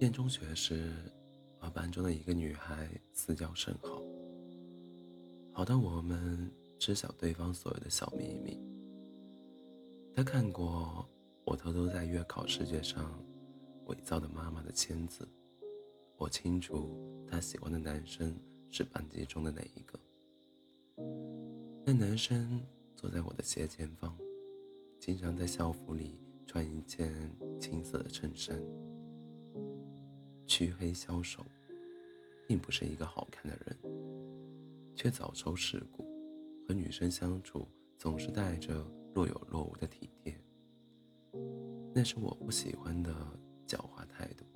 念中学时，和班中的一个女孩私交甚好，好到我们知晓对方所有的小秘密。她看过我偷偷在月考试卷上伪造的妈妈的签字，我清楚她喜欢的男生是班级中的哪一个。那男生坐在我的斜前方，经常在校服里穿一件青色的衬衫。黢黑消瘦，并不是一个好看的人，却早熟世故，和女生相处总是带着若有若无的体贴，那是我不喜欢的狡猾态度。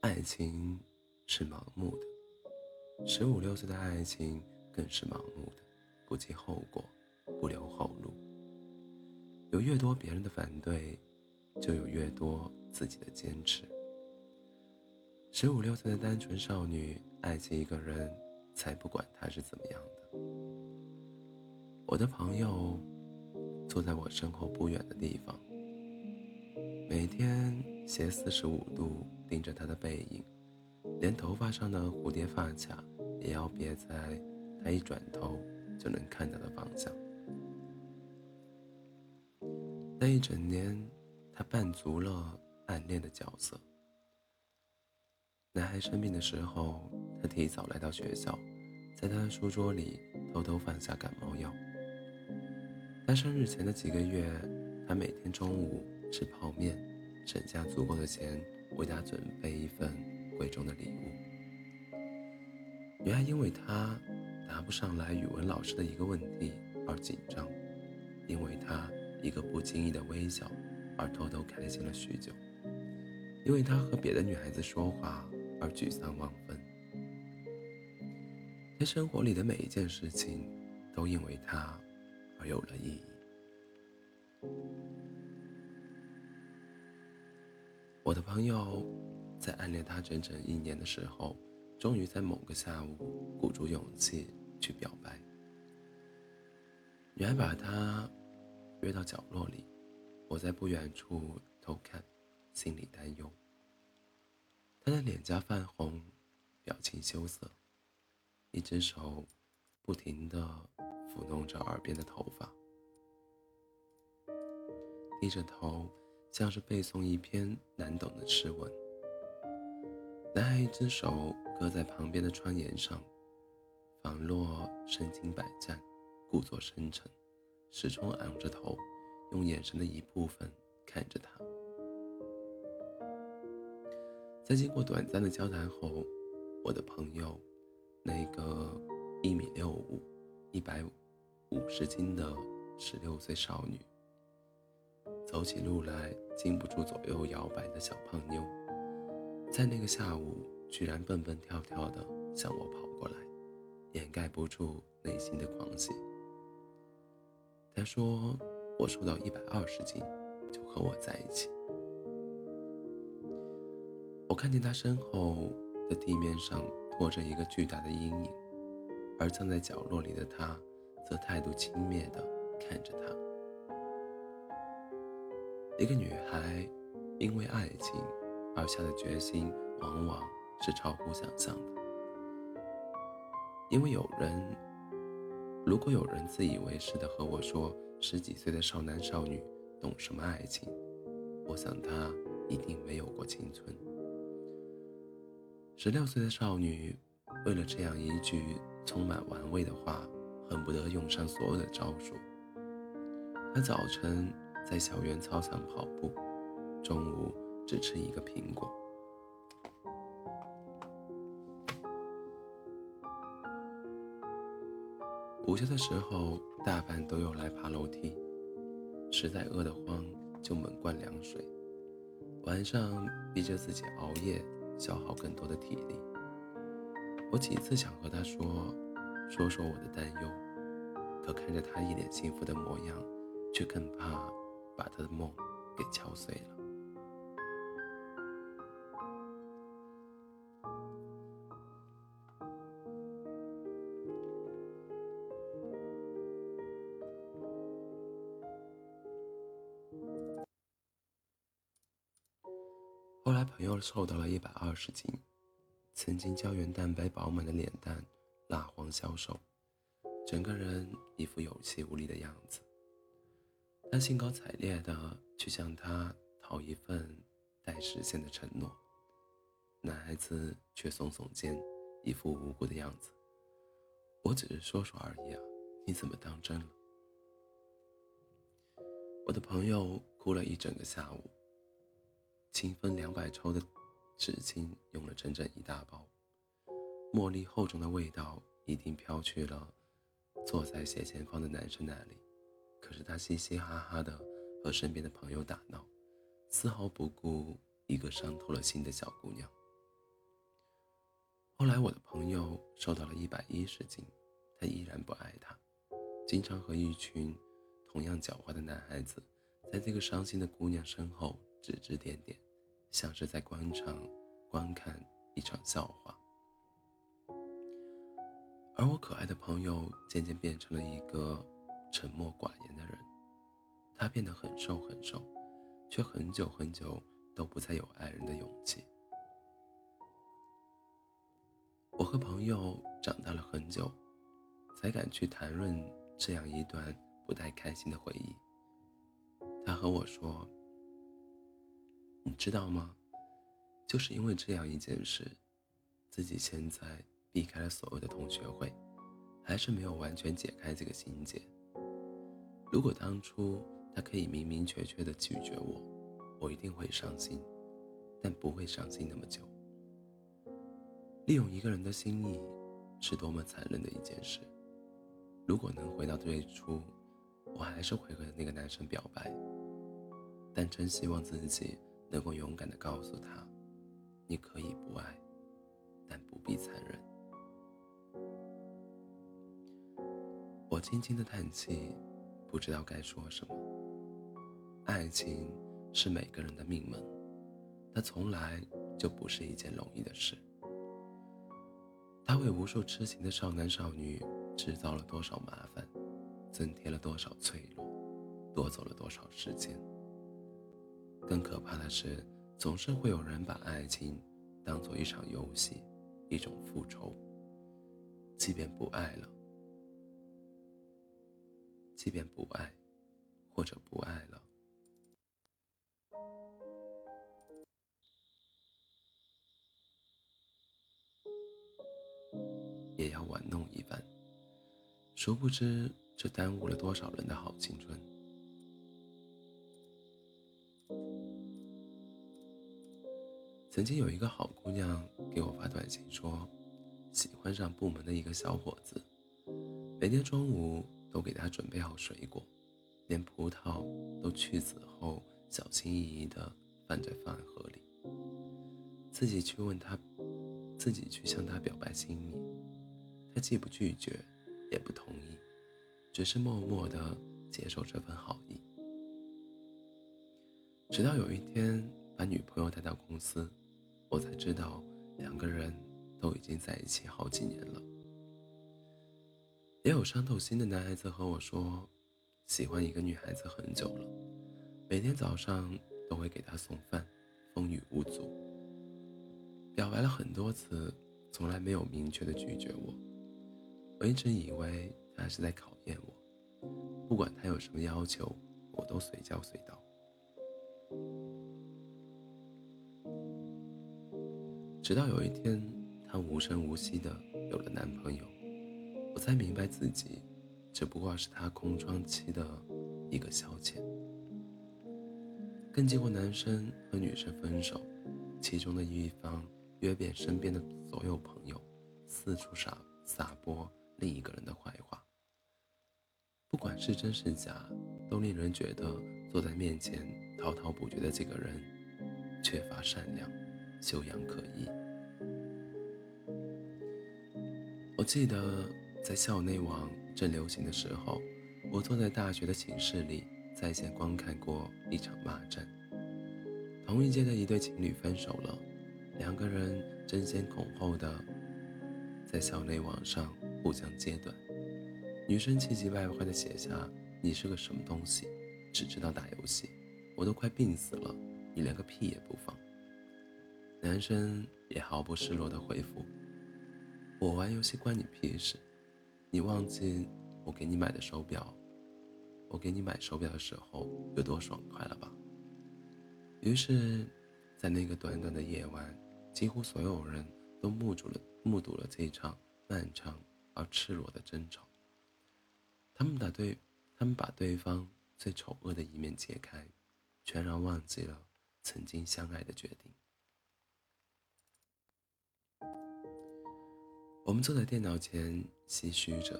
爱情是盲目的，十五六岁的爱情更是盲目的，不计后果，不留后路，有越多别人的反对。就有越多自己的坚持。十五六岁的单纯少女爱起一个人，才不管他是怎么样的。我的朋友坐在我身后不远的地方，每天斜四十五度盯着他的背影，连头发上的蝴蝶发卡也要别在他一转头就能看到的方向。那一整年。他扮足了暗恋的角色。男孩生病的时候，他提早来到学校，在他的书桌里偷偷放下感冒药。他生日前的几个月，他每天中午吃泡面，省下足够的钱为他准备一份贵重的礼物。女孩因为他答不上来语文老师的一个问题而紧张，因为他一个不经意的微笑。而偷偷开心了许久，因为他和别的女孩子说话而沮丧万分。他生活里的每一件事情，都因为他而有了意义。我的朋友在暗恋他整整一年的时候，终于在某个下午鼓足勇气去表白。女孩把他约到角落里。我在不远处偷看，心里担忧。他的脸颊泛红，表情羞涩，一只手不停地抚弄着耳边的头发，低着头，像是背诵一篇难懂的诗文。男孩一只手搁在旁边的窗沿上，仿若身经百战，故作深沉，始终昂着头。用眼神的一部分看着他，在经过短暂的交谈后，我的朋友，那个一米六五、一百五十斤的十六岁少女，走起路来禁不住左右摇摆的小胖妞，在那个下午居然蹦蹦跳跳的向我跑过来，掩盖不住内心的狂喜。他说。我瘦到一百二十斤，就和我在一起。我看见他身后的地面上拖着一个巨大的阴影，而藏在角落里的他，则态度轻蔑地看着他。一个女孩因为爱情而下的决心，往往是超乎想象的。因为有人，如果有人自以为是的和我说。十几岁的少男少女懂什么爱情？我想他一定没有过青春。十六岁的少女为了这样一句充满玩味的话，恨不得用上所有的招数。她早晨在校园操场跑步，中午只吃一个苹果。午休的时候，大半都用来爬楼梯。实在饿得慌，就猛灌凉水。晚上逼着自己熬夜，消耗更多的体力。我几次想和他说，说说我的担忧，可看着他一脸幸福的模样，却更怕把他的梦给敲碎了。瘦到了一百二十斤，曾经胶原蛋白饱满的脸蛋蜡黄消瘦，整个人一副有气无力的样子。他兴高采烈地去向他讨一份待实现的承诺，男孩子却耸耸肩，一副无辜的样子。我只是说说而已啊，你怎么当真了？我的朋友哭了一整个下午，清分两百抽的纸巾用了整整一大包，茉莉厚重的味道一定飘去了坐在斜前方的男生那里。可是他嘻嘻哈哈的和身边的朋友打闹，丝毫不顾一个伤透了心的小姑娘。后来我的朋友瘦到了一百一十斤，他依然不爱她，经常和一群同样狡猾的男孩子，在这个伤心的姑娘身后指指点点，像是在观场观看一场笑话。而我可爱的朋友渐渐变成了一个。沉默寡言的人，他变得很瘦很瘦，却很久很久都不再有爱人的勇气。我和朋友长大了很久，才敢去谈论这样一段不太开心的回忆。他和我说：“你知道吗？就是因为这样一件事，自己现在避开了所有的同学会，还是没有完全解开这个心结。”如果当初他可以明明确确的拒绝我，我一定会伤心，但不会伤心那么久。利用一个人的心意，是多么残忍的一件事。如果能回到最初，我还是会和那个男生表白，但真希望自己能够勇敢的告诉他，你可以不爱，但不必残忍。我轻轻的叹气。不知道该说什么。爱情是每个人的命门，它从来就不是一件容易的事。它为无数痴情的少男少女制造了多少麻烦，增添了多少脆弱，夺走了多少时间。更可怕的是，总是会有人把爱情当做一场游戏，一种复仇。即便不爱了。即便不爱，或者不爱了，也要玩弄一番。殊不知，这耽误了多少人的好青春。曾经有一个好姑娘给我发短信说，喜欢上部门的一个小伙子，每天中午。都给他准备好水果，连葡萄都去籽后小心翼翼地放在饭盒里。自己去问他，自己去向他表白心意，他既不拒绝，也不同意，只是默默地接受这份好意。直到有一天把女朋友带到公司，我才知道两个人都已经在一起好几年了。也有伤透心的男孩子和我说，喜欢一个女孩子很久了，每天早上都会给她送饭，风雨无阻。表白了很多次，从来没有明确的拒绝我。我一直以为他是在考验我，不管他有什么要求，我都随叫随到。直到有一天，她无声无息的有了男朋友。我才明白自己，只不过是他空窗期的一个消遣。跟结过男生和女生分手，其中的一方约遍身边的所有朋友，四处撒撒播另一个人的坏话。不管是真是假，都令人觉得坐在面前滔滔不绝的这个人，缺乏善良，修养可疑。我记得。在校内网正流行的时候，我坐在大学的寝室里，在线观看过一场骂战。同一届的一对情侣分手了，两个人争先恐后的在校内网上互相揭短。女生气急败坏的写下：“你是个什么东西，只知道打游戏，我都快病死了，你连个屁也不放。”男生也毫不失落地回复：“我玩游戏关你屁事？你忘记我给你买的手表，我给你买手表的时候有多爽快了吧？”于是，在那个短短的夜晚，几乎所有人都目睹了目睹了这场漫长而赤裸的争吵。他们把对，他们把对方最丑恶的一面揭开，全然忘记了曾经相爱的决定。我们坐在电脑前唏嘘着，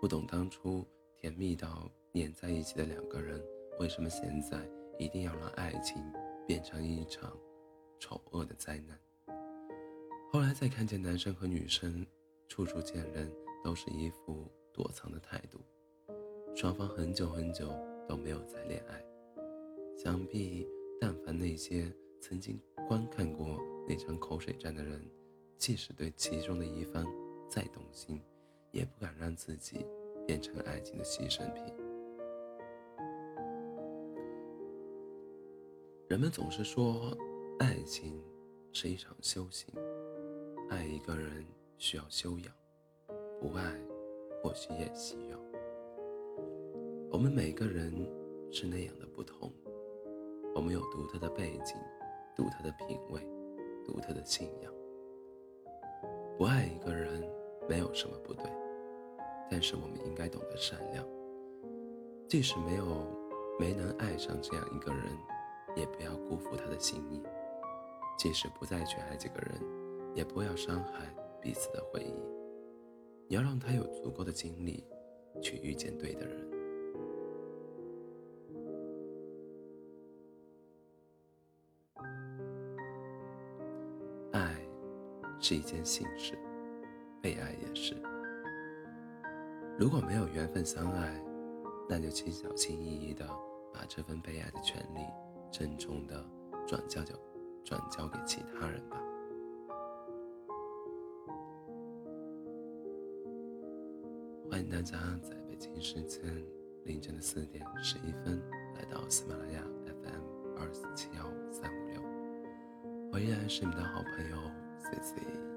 不懂当初甜蜜到黏在一起的两个人，为什么现在一定要让爱情变成一场丑恶的灾难。后来再看见男生和女生处处见人，都是一副躲藏的态度，双方很久很久都没有再恋爱。想必，但凡那些曾经观看过那场口水战的人。即使对其中的一方再动心，也不敢让自己变成爱情的牺牲品。人们总是说，爱情是一场修行，爱一个人需要修养，不爱或许也需要。我们每个人是那样的不同，我们有独特的背景、独特的品味、独特的信仰。不爱一个人没有什么不对，但是我们应该懂得善良。即使没有没能爱上这样一个人，也不要辜负他的心意。即使不再去爱这个人，也不要伤害彼此的回忆。你要让他有足够的精力去遇见对的人。一件幸事，被爱也是。如果没有缘分相爱，那就请小心翼翼的把这份被爱的权利郑重的转交交转交给其他人吧。欢迎大家在北京时间凌晨的四点十一分来到喜马拉雅 FM 二四七幺三五六，我依然是你的好朋友 sí.